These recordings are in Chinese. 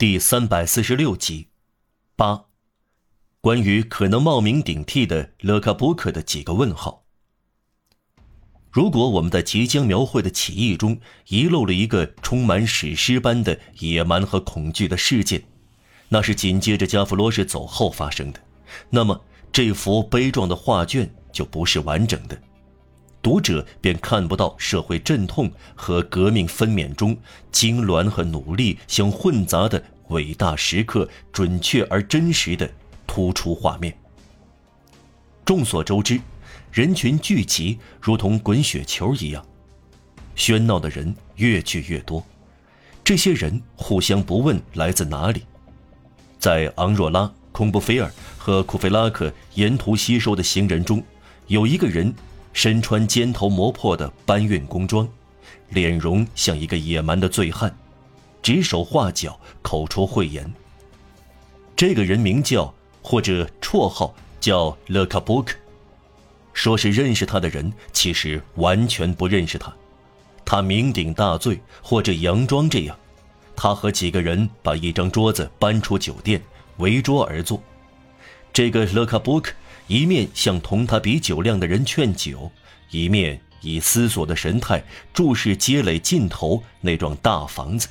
第三百四十六集，八，关于可能冒名顶替的勒卡波克的几个问号。如果我们在即将描绘的起义中遗漏了一个充满史诗般的野蛮和恐惧的事件，那是紧接着加弗罗什走后发生的，那么这幅悲壮的画卷就不是完整的。读者便看不到社会阵痛和革命分娩中痉挛和努力相混杂的伟大时刻，准确而真实的突出画面。众所周知，人群聚集如同滚雪球一样，喧闹的人越聚越多。这些人互相不问来自哪里，在昂若拉、孔布菲尔和库菲拉克沿途吸收的行人中，有一个人。身穿尖头磨破的搬运工装，脸容像一个野蛮的醉汉，指手画脚，口出秽言。这个人名叫，或者绰号叫勒卡波克。说是认识他的人，其实完全不认识他。他酩酊大醉，或者佯装这样。他和几个人把一张桌子搬出酒店，围桌而坐。这个勒卡波克。一面向同他比酒量的人劝酒，一面以思索的神态注视街垒尽头那幢大房子。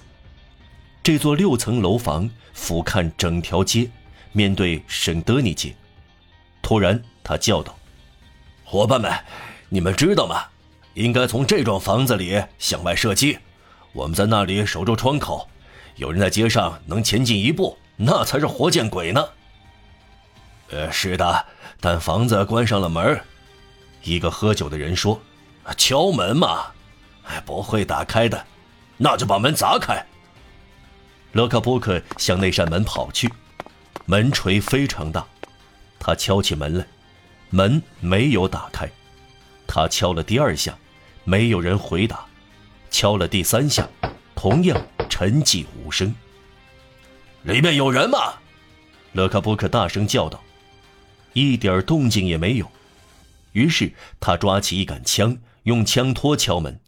这座六层楼房俯瞰整条街，面对圣德尼街。突然，他叫道：“伙伴们，你们知道吗？应该从这幢房子里向外射击。我们在那里守住窗口，有人在街上能前进一步，那才是活见鬼呢。”“呃，是的。”但房子关上了门，一个喝酒的人说：“敲门嘛，哎，不会打开的，那就把门砸开。”勒克波克向那扇门跑去，门锤非常大，他敲起门来，门没有打开。他敲了第二下，没有人回答；敲了第三下，同样沉寂无声。里面有人吗？勒克波克大声叫道。一点动静也没有，于是他抓起一杆枪，用枪托敲门。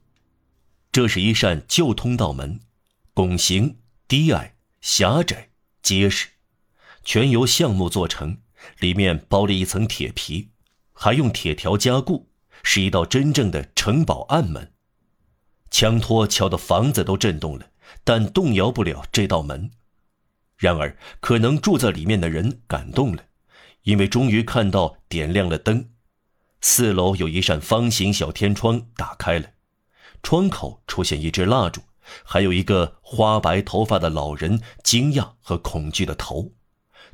这是一扇旧通道门，拱形、低矮、狭窄、结实，全由橡木做成，里面包了一层铁皮，还用铁条加固，是一道真正的城堡暗门。枪托敲的房子都震动了，但动摇不了这道门。然而，可能住在里面的人感动了。因为终于看到点亮了灯，四楼有一扇方形小天窗打开了，窗口出现一支蜡烛，还有一个花白头发的老人惊讶和恐惧的头，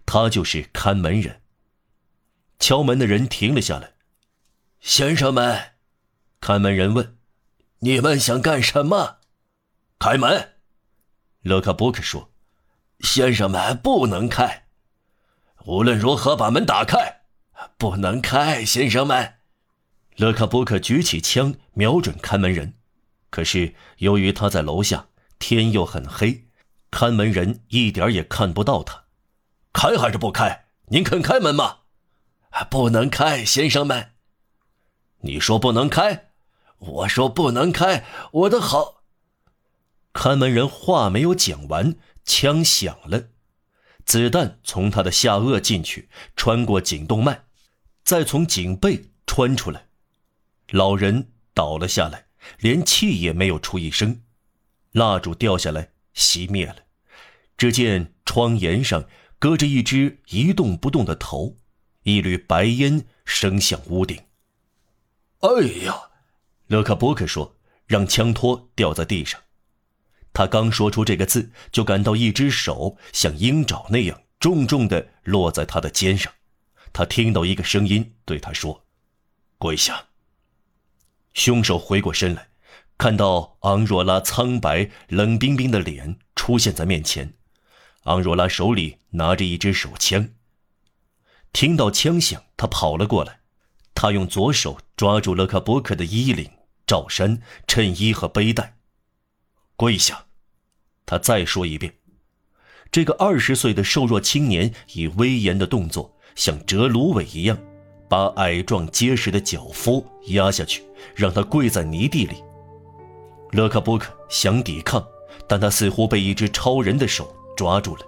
他就是看门人。敲门的人停了下来，先生们，看门人问：“你们想干什么？”开门，勒克伯克说：“先生们不能开。”无论如何，把门打开，不能开，先生们。勒卡波克举起枪，瞄准看门人。可是由于他在楼下，天又很黑，看门人一点也看不到他。开还是不开？您肯开门吗？不能开，先生们。你说不能开，我说不能开。我的好，看门人话没有讲完，枪响了。子弹从他的下颚进去，穿过颈动脉，再从颈背穿出来。老人倒了下来，连气也没有出一声。蜡烛掉下来，熄灭了。只见窗沿上搁着一只一动不动的头，一缕白烟升向屋顶。哎呀，勒克波克说，让枪托掉在地上。他刚说出这个字，就感到一只手像鹰爪那样重重地落在他的肩上。他听到一个声音对他说：“跪下。”凶手回过身来，看到昂若拉苍白冷冰冰的脸出现在面前。昂若拉手里拿着一支手枪。听到枪响，他跑了过来。他用左手抓住勒卡波克的衣领、罩衫、衬衣和背带。跪下。他再说一遍，这个二十岁的瘦弱青年以威严的动作，像折芦苇一样，把矮壮结实的脚夫压下去，让他跪在泥地里。勒克波克想抵抗，但他似乎被一只超人的手抓住了。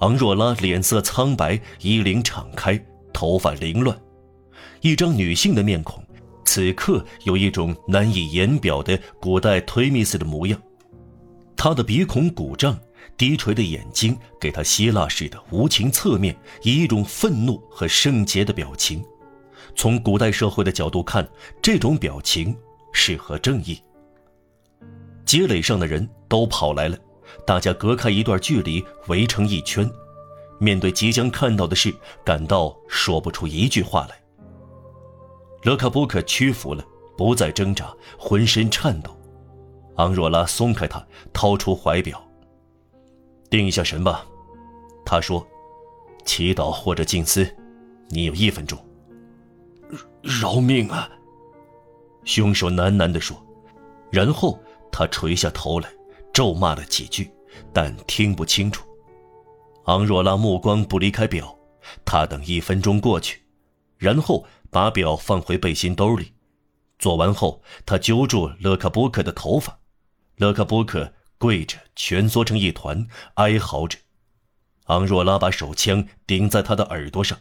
昂若拉脸色苍白，衣领敞开，头发凌乱，一张女性的面孔，此刻有一种难以言表的古代忒弥斯的模样。他的鼻孔鼓胀，低垂的眼睛给他希腊式的无情侧面以一种愤怒和圣洁的表情。从古代社会的角度看，这种表情适合正义。街垒上的人都跑来了。大家隔开一段距离，围成一圈，面对即将看到的事，感到说不出一句话来。勒卡布克屈服了，不再挣扎，浑身颤抖。昂若拉松开他，掏出怀表。定一下神吧，他说：“祈祷或者静思，你有一分钟。”饶命啊！凶手喃喃地说，然后他垂下头来。咒骂了几句，但听不清楚。昂若拉目光不离开表，他等一分钟过去，然后把表放回背心兜里。做完后，他揪住勒卡波克的头发，勒克波克跪着，蜷缩成一团，哀嚎着。昂若拉把手枪顶在他的耳朵上。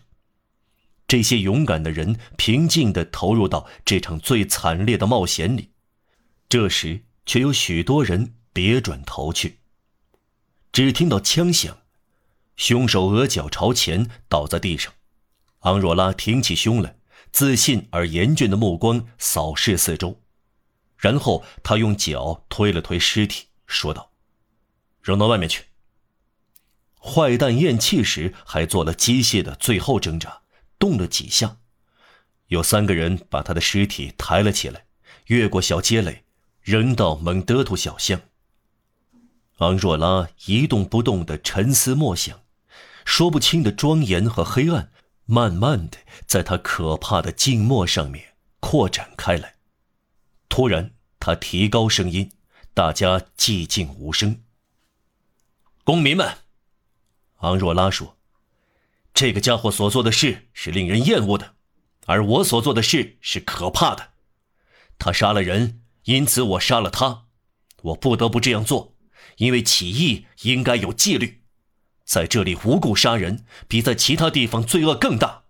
这些勇敢的人平静地投入到这场最惨烈的冒险里，这时却有许多人。别转头去。只听到枪响，凶手额角朝前倒在地上。昂若拉挺起胸来，自信而严峻的目光扫视四周，然后他用脚推了推尸体，说道：“扔到外面去。”坏蛋咽气时还做了机械的最后挣扎，动了几下。有三个人把他的尸体抬了起来，越过小街垒，扔到蒙德图小巷。昂若拉一动不动地沉思默想，说不清的庄严和黑暗，慢慢的在他可怕的静默上面扩展开来。突然，他提高声音，大家寂静无声。公民们，昂若拉说：“这个家伙所做的事是令人厌恶的，而我所做的事是可怕的。他杀了人，因此我杀了他，我不得不这样做。”因为起义应该有纪律，在这里无故杀人，比在其他地方罪恶更大。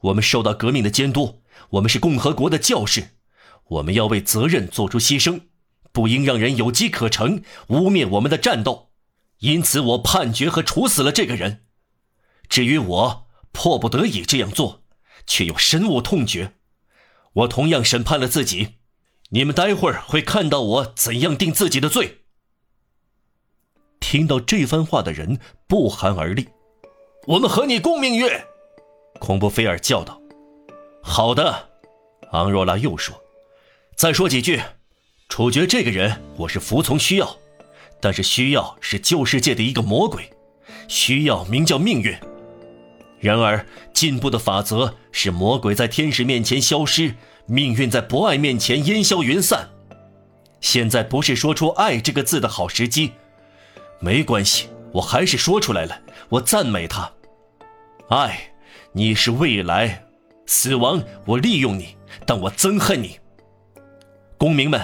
我们受到革命的监督，我们是共和国的教士，我们要为责任做出牺牲，不应让人有机可乘，污蔑我们的战斗。因此，我判决和处死了这个人。至于我迫不得已这样做，却又深恶痛绝，我同样审判了自己。你们待会儿会看到我怎样定自己的罪。听到这番话的人不寒而栗。我们和你共命运，孔布菲尔叫道。好的，昂若拉又说。再说几句，处决这个人，我是服从需要，但是需要是旧世界的一个魔鬼，需要名叫命运。然而进步的法则是魔鬼在天使面前消失，命运在博爱面前烟消云散。现在不是说出爱这个字的好时机。没关系，我还是说出来了。我赞美他，爱，你是未来，死亡，我利用你，但我憎恨你。公民们，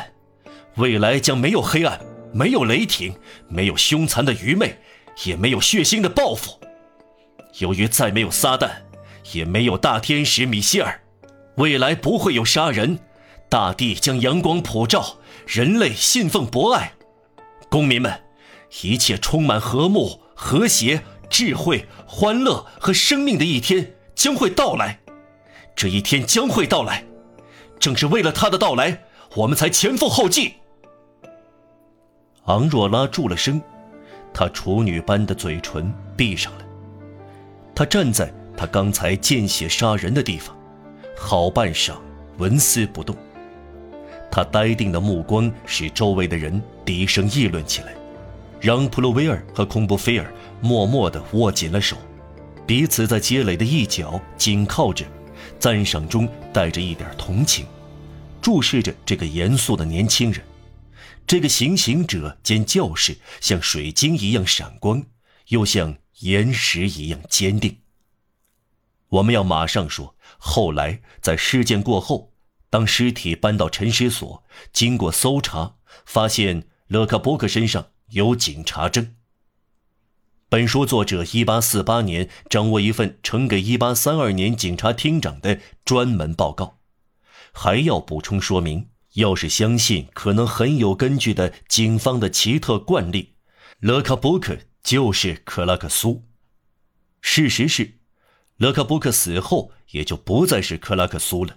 未来将没有黑暗，没有雷霆，没有凶残的愚昧，也没有血腥的报复。由于再没有撒旦，也没有大天使米歇尔，未来不会有杀人，大地将阳光普照，人类信奉博爱。公民们。一切充满和睦、和谐、智慧、欢乐和生命的一天将会到来，这一天将会到来，正是为了他的到来，我们才前赴后继。昂若拉住了声，她处女般的嘴唇闭上了。她站在他刚才见血杀人的地方，好半晌纹丝不动。他呆定的目光使周围的人低声议论起来。让普洛威尔和孔布菲尔默默地握紧了手，彼此在街垒的一角紧靠着，赞赏中带着一点同情，注视着这个严肃的年轻人。这个行刑者兼教士像水晶一样闪光，又像岩石一样坚定。我们要马上说，后来在事件过后，当尸体搬到陈尸所，经过搜查，发现勒卡波克身上。有警察证，本书作者一八四八年掌握一份呈给一八三二年警察厅长的专门报告。还要补充说明，要是相信可能很有根据的警方的奇特惯例，勒卡布克就是克拉克苏。事实是，勒卡布克死后也就不再是克拉克苏了。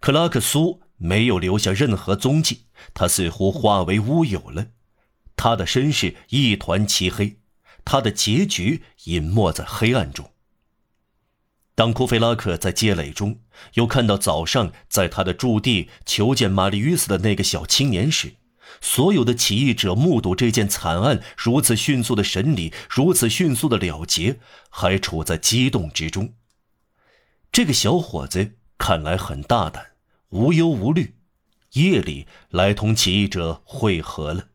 克拉克苏没有留下任何踪迹，他似乎化为乌有了。他的身世一团漆黑，他的结局隐没在黑暗中。当库菲拉克在街垒中又看到早上在他的驻地求见玛丽·斯的那个小青年时，所有的起义者目睹这件惨案如此迅速的审理，如此迅速的了结，还处在激动之中。这个小伙子看来很大胆，无忧无虑，夜里来同起义者会合了。